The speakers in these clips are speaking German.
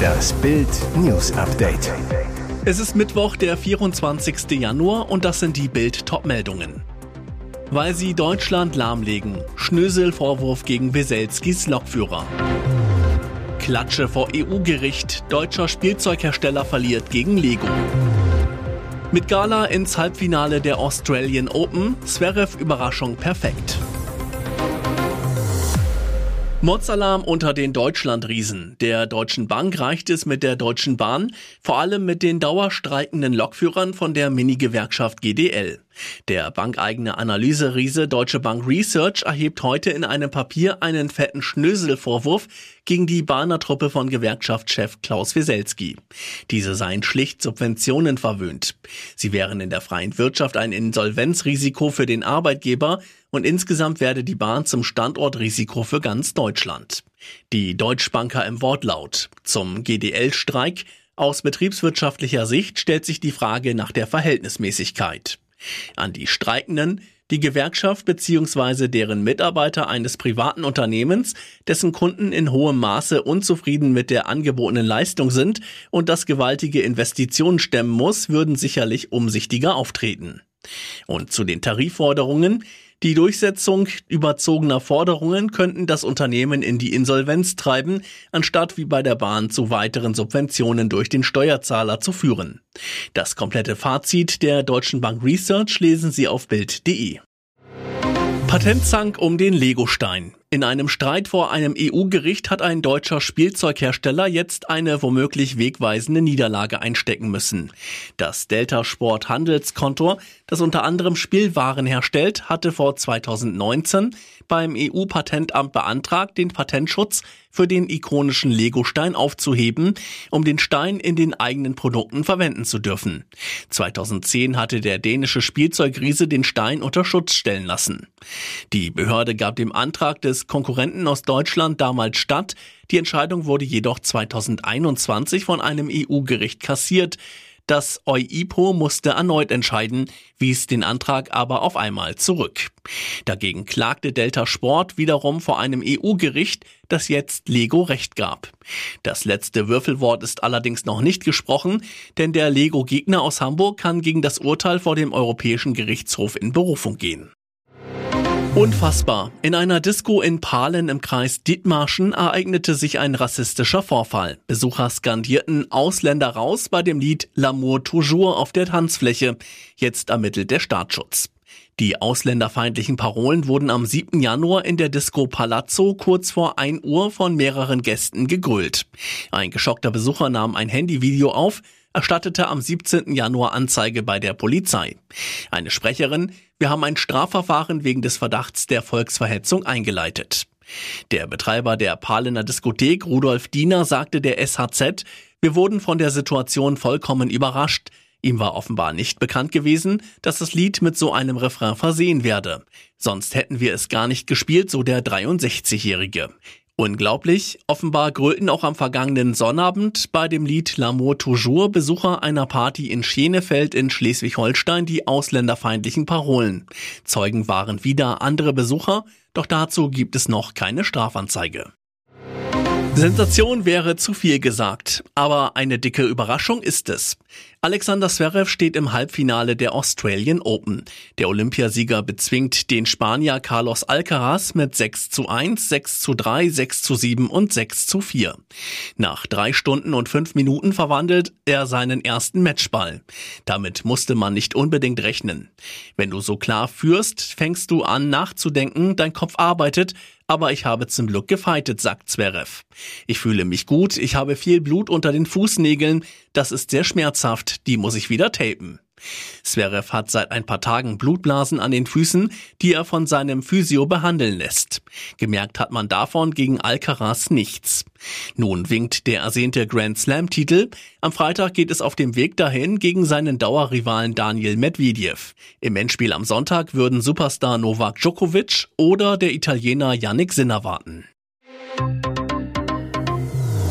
Das Bild News Update. Es ist Mittwoch, der 24. Januar und das sind die Bild Topmeldungen. Weil sie Deutschland lahmlegen. Schnösel-Vorwurf gegen Weselskis Lokführer. Klatsche vor EU-Gericht. Deutscher Spielzeughersteller verliert gegen Lego. Mit Gala ins Halbfinale der Australian Open. Zverev Überraschung perfekt. Mordalarm unter den Deutschlandriesen. Der Deutschen Bank reicht es mit der Deutschen Bahn, vor allem mit den dauerstreikenden Lokführern von der Mini-Gewerkschaft GDL. Der bankeigene Analyseriese Deutsche Bank Research erhebt heute in einem Papier einen fetten Schnöselvorwurf gegen die Bahner Truppe von Gewerkschaftschef Klaus Wieselski. Diese seien schlicht Subventionen verwöhnt. Sie wären in der freien Wirtschaft ein Insolvenzrisiko für den Arbeitgeber und insgesamt werde die Bahn zum Standortrisiko für ganz Deutschland. Die Deutschbanker im Wortlaut zum GDL-Streik aus betriebswirtschaftlicher Sicht stellt sich die Frage nach der Verhältnismäßigkeit. An die Streikenden, die Gewerkschaft bzw. deren Mitarbeiter eines privaten Unternehmens, dessen Kunden in hohem Maße unzufrieden mit der angebotenen Leistung sind und das gewaltige Investitionen stemmen muss, würden sicherlich umsichtiger auftreten. Und zu den Tarifforderungen, die Durchsetzung überzogener Forderungen könnten das Unternehmen in die Insolvenz treiben, anstatt wie bei der Bahn zu weiteren Subventionen durch den Steuerzahler zu führen. Das komplette Fazit der Deutschen Bank Research lesen Sie auf Bild.de. Patentzank um den Legostein. In einem Streit vor einem EU-Gericht hat ein deutscher Spielzeughersteller jetzt eine womöglich wegweisende Niederlage einstecken müssen. Das Delta Sport Handelskonto, das unter anderem Spielwaren herstellt, hatte vor 2019 beim EU-Patentamt beantragt, den Patentschutz für den ikonischen Lego-Stein aufzuheben, um den Stein in den eigenen Produkten verwenden zu dürfen. 2010 hatte der dänische Spielzeugriese den Stein unter Schutz stellen lassen. Die Behörde gab dem Antrag des Konkurrenten aus Deutschland damals statt. Die Entscheidung wurde jedoch 2021 von einem EU-Gericht kassiert. Das EUIPO musste erneut entscheiden, wies den Antrag aber auf einmal zurück. Dagegen klagte Delta Sport wiederum vor einem EU-Gericht, das jetzt Lego Recht gab. Das letzte Würfelwort ist allerdings noch nicht gesprochen, denn der Lego-Gegner aus Hamburg kann gegen das Urteil vor dem Europäischen Gerichtshof in Berufung gehen. Unfassbar. In einer Disco in Pahlen im Kreis Dithmarschen ereignete sich ein rassistischer Vorfall. Besucher skandierten Ausländer raus bei dem Lied L'amour toujours auf der Tanzfläche. Jetzt ermittelt der Staatsschutz. Die ausländerfeindlichen Parolen wurden am 7. Januar in der Disco Palazzo kurz vor 1 Uhr von mehreren Gästen gegrillt. Ein geschockter Besucher nahm ein Handyvideo auf, erstattete am 17. Januar Anzeige bei der Polizei. Eine Sprecherin, wir haben ein Strafverfahren wegen des Verdachts der Volksverhetzung eingeleitet. Der Betreiber der Pahlener Diskothek, Rudolf Diener, sagte der SHZ, wir wurden von der Situation vollkommen überrascht. Ihm war offenbar nicht bekannt gewesen, dass das Lied mit so einem Refrain versehen werde. Sonst hätten wir es gar nicht gespielt, so der 63-Jährige. Unglaublich, offenbar grölten auch am vergangenen Sonnabend bei dem Lied L'amour toujours Besucher einer Party in Schenefeld in Schleswig-Holstein die ausländerfeindlichen Parolen. Zeugen waren wieder andere Besucher, doch dazu gibt es noch keine Strafanzeige. Sensation wäre zu viel gesagt, aber eine dicke Überraschung ist es. Alexander Zverev steht im Halbfinale der Australian Open. Der Olympiasieger bezwingt den Spanier Carlos Alcaraz mit 6 zu 1, 6 zu 3, 6 zu 7 und 6 zu 4. Nach drei Stunden und fünf Minuten verwandelt er seinen ersten Matchball. Damit musste man nicht unbedingt rechnen. Wenn du so klar führst, fängst du an nachzudenken, dein Kopf arbeitet, aber ich habe zum Glück gefeitet, sagt Zverev. Ich fühle mich gut, ich habe viel Blut unter den Fußnägeln, das ist sehr schmerzhaft, die muss ich wieder tapen. Zverev hat seit ein paar Tagen Blutblasen an den Füßen, die er von seinem Physio behandeln lässt. Gemerkt hat man davon gegen Alcaraz nichts. Nun winkt der ersehnte Grand Slam-Titel. Am Freitag geht es auf dem Weg dahin gegen seinen Dauerrivalen Daniel Medvedev. Im Endspiel am Sonntag würden Superstar Novak Djokovic oder der Italiener Yannick Sinner warten.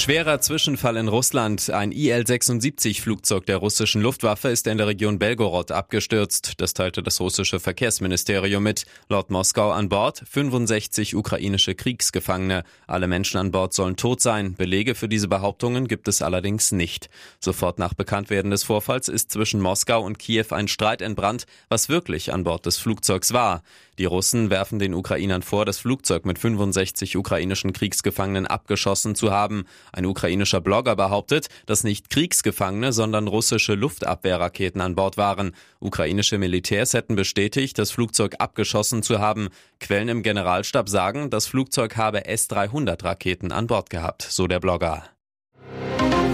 Schwerer Zwischenfall in Russland. Ein IL-76-Flugzeug der russischen Luftwaffe ist in der Region Belgorod abgestürzt. Das teilte das russische Verkehrsministerium mit. Laut Moskau an Bord 65 ukrainische Kriegsgefangene. Alle Menschen an Bord sollen tot sein. Belege für diese Behauptungen gibt es allerdings nicht. Sofort nach Bekanntwerden des Vorfalls ist zwischen Moskau und Kiew ein Streit entbrannt, was wirklich an Bord des Flugzeugs war. Die Russen werfen den Ukrainern vor, das Flugzeug mit 65 ukrainischen Kriegsgefangenen abgeschossen zu haben. Ein ukrainischer Blogger behauptet, dass nicht Kriegsgefangene, sondern russische Luftabwehrraketen an Bord waren. Ukrainische Militärs hätten bestätigt, das Flugzeug abgeschossen zu haben. Quellen im Generalstab sagen, das Flugzeug habe S-300 Raketen an Bord gehabt, so der Blogger.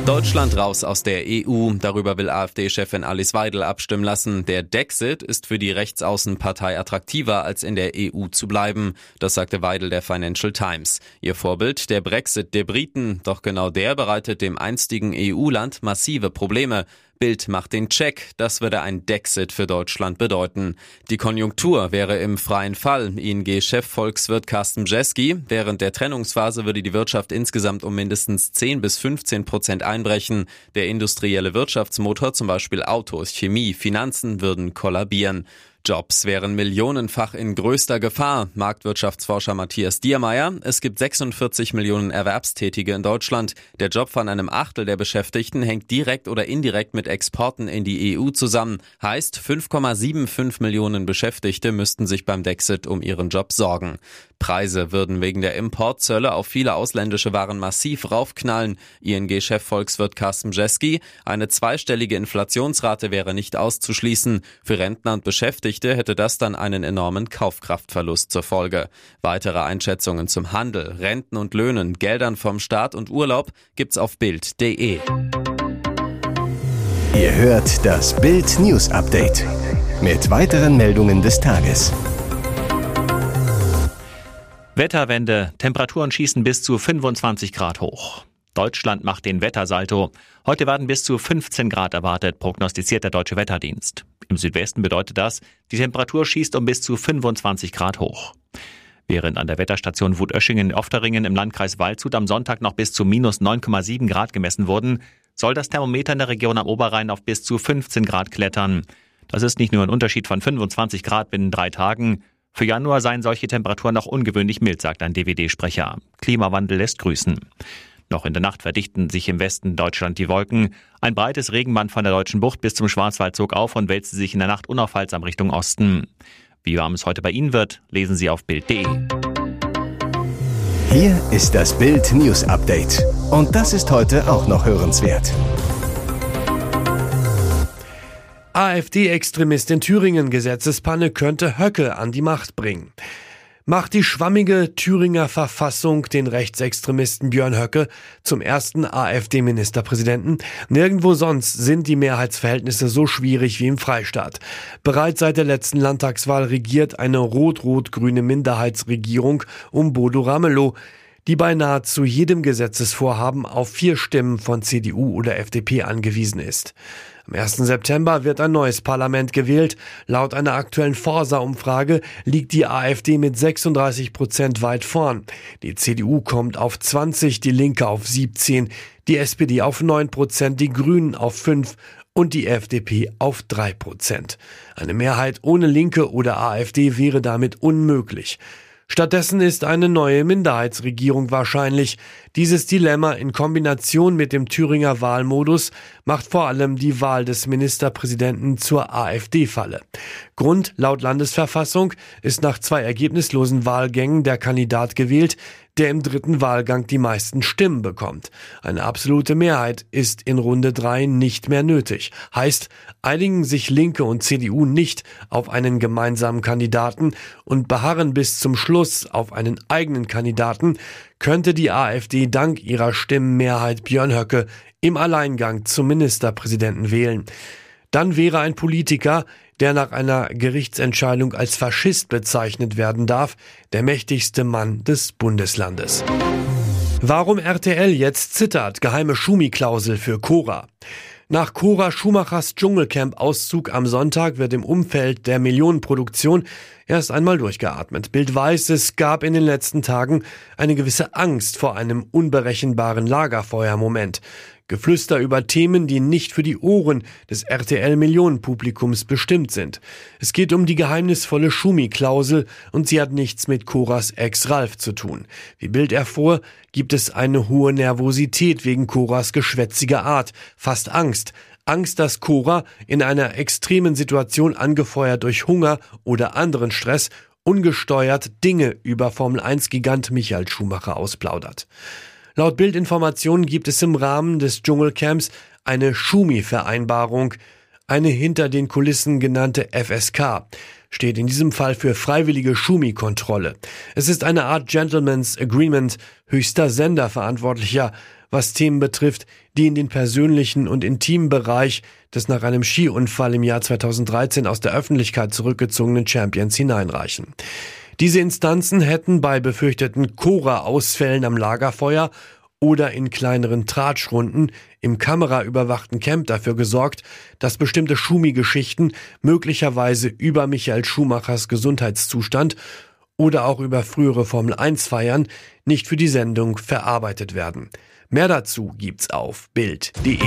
Deutschland raus aus der EU. Darüber will AfD-Chefin Alice Weidel abstimmen lassen. Der Dexit ist für die Rechtsaußenpartei attraktiver, als in der EU zu bleiben. Das sagte Weidel der Financial Times. Ihr Vorbild, der Brexit der Briten. Doch genau der bereitet dem einstigen EU-Land massive Probleme. Bild macht den Check. Das würde ein Dexit für Deutschland bedeuten. Die Konjunktur wäre im freien Fall. ING-Chefvolkswirt Carsten Jeski. Während der Trennungsphase würde die Wirtschaft insgesamt um mindestens 10 bis 15 Prozent einbrechen. Der industrielle Wirtschaftsmotor, zum Beispiel Autos, Chemie, Finanzen, würden kollabieren. Jobs wären millionenfach in größter Gefahr, Marktwirtschaftsforscher Matthias Diermeier. Es gibt 46 Millionen Erwerbstätige in Deutschland. Der Job von einem Achtel der Beschäftigten hängt direkt oder indirekt mit Exporten in die EU zusammen. Heißt, 5,75 Millionen Beschäftigte müssten sich beim Dexit um ihren Job sorgen. Preise würden wegen der Importzölle auf viele ausländische Waren massiv raufknallen. ING-Chef Volkswirt Carsten Jeski. Eine zweistellige Inflationsrate wäre nicht auszuschließen. Für Rentner und Beschäftigte hätte das dann einen enormen Kaufkraftverlust zur Folge. Weitere Einschätzungen zum Handel, Renten und Löhnen, Geldern vom Staat und Urlaub gibt's auf Bild.de. Ihr hört das Bild News Update mit weiteren Meldungen des Tages. Wetterwende. Temperaturen schießen bis zu 25 Grad hoch. Deutschland macht den Wettersalto. Heute werden bis zu 15 Grad erwartet, prognostiziert der Deutsche Wetterdienst. Im Südwesten bedeutet das, die Temperatur schießt um bis zu 25 Grad hoch. Während an der Wetterstation Wutöschingen in Ofteringen im Landkreis Waldshut am Sonntag noch bis zu minus 9,7 Grad gemessen wurden, soll das Thermometer in der Region am Oberrhein auf bis zu 15 Grad klettern. Das ist nicht nur ein Unterschied von 25 Grad binnen drei Tagen, für Januar seien solche Temperaturen noch ungewöhnlich mild, sagt ein DWD-Sprecher. Klimawandel lässt grüßen. Noch in der Nacht verdichten sich im Westen Deutschland die Wolken. Ein breites Regenband von der deutschen Bucht bis zum Schwarzwald zog auf und wälzte sich in der Nacht unaufhaltsam Richtung Osten. Wie warm es heute bei Ihnen wird, lesen Sie auf Bild.de. Hier ist das Bild News Update. Und das ist heute auch noch hörenswert. AfD-Extremist in Thüringen Gesetzespanne könnte Höcke an die Macht bringen. Macht die schwammige Thüringer Verfassung den Rechtsextremisten Björn Höcke zum ersten AfD-Ministerpräsidenten? Nirgendwo sonst sind die Mehrheitsverhältnisse so schwierig wie im Freistaat. Bereits seit der letzten Landtagswahl regiert eine rot-rot-grüne Minderheitsregierung um Bodo Ramelow die bei nahezu jedem Gesetzesvorhaben auf vier Stimmen von CDU oder FDP angewiesen ist. Am 1. September wird ein neues Parlament gewählt. Laut einer aktuellen Forsa-Umfrage liegt die AfD mit 36 Prozent weit vorn. Die CDU kommt auf 20, die Linke auf 17, die SPD auf 9 Prozent, die Grünen auf 5 und die FDP auf 3 Prozent. Eine Mehrheit ohne Linke oder AfD wäre damit unmöglich. Stattdessen ist eine neue Minderheitsregierung wahrscheinlich. Dieses Dilemma in Kombination mit dem Thüringer Wahlmodus macht vor allem die Wahl des Ministerpräsidenten zur AfD-Falle. Grund laut Landesverfassung ist nach zwei ergebnislosen Wahlgängen der Kandidat gewählt, der im dritten Wahlgang die meisten Stimmen bekommt. Eine absolute Mehrheit ist in Runde drei nicht mehr nötig. Heißt, einigen sich Linke und CDU nicht auf einen gemeinsamen Kandidaten und beharren bis zum Schluss auf einen eigenen Kandidaten, könnte die AfD dank ihrer Stimmenmehrheit Björn Höcke im Alleingang zum Ministerpräsidenten wählen. Dann wäre ein Politiker, der nach einer Gerichtsentscheidung als Faschist bezeichnet werden darf, der mächtigste Mann des Bundeslandes. Warum RTL jetzt zittert, geheime Schumi-Klausel für Cora. Nach Cora Schumachers Dschungelcamp-Auszug am Sonntag wird im Umfeld der Millionenproduktion erst einmal durchgeatmet. Bild weiß, es gab in den letzten Tagen eine gewisse Angst vor einem unberechenbaren Lagerfeuermoment. Geflüster über Themen, die nicht für die Ohren des RTL-Millionenpublikums bestimmt sind. Es geht um die geheimnisvolle Schumi-Klausel und sie hat nichts mit Coras Ex Ralf zu tun. Wie Bild erfuhr, gibt es eine hohe Nervosität wegen Coras geschwätziger Art, fast Angst. Angst, dass Cora in einer extremen Situation angefeuert durch Hunger oder anderen Stress ungesteuert Dinge über Formel 1 Gigant Michael Schumacher ausplaudert. Laut Bildinformationen gibt es im Rahmen des Dschungelcamps eine Schumi-Vereinbarung, eine hinter den Kulissen genannte FSK, steht in diesem Fall für freiwillige Schumi-Kontrolle. Es ist eine Art Gentleman's Agreement höchster Senderverantwortlicher, was Themen betrifft, die in den persönlichen und intimen Bereich des nach einem Skiunfall im Jahr 2013 aus der Öffentlichkeit zurückgezogenen Champions hineinreichen. Diese Instanzen hätten bei befürchteten Cora-Ausfällen am Lagerfeuer oder in kleineren Tratschrunden im kameraüberwachten Camp dafür gesorgt, dass bestimmte Schumi-Geschichten möglicherweise über Michael Schumachers Gesundheitszustand oder auch über frühere Formel 1 Feiern nicht für die Sendung verarbeitet werden. Mehr dazu gibt's auf Bild.de.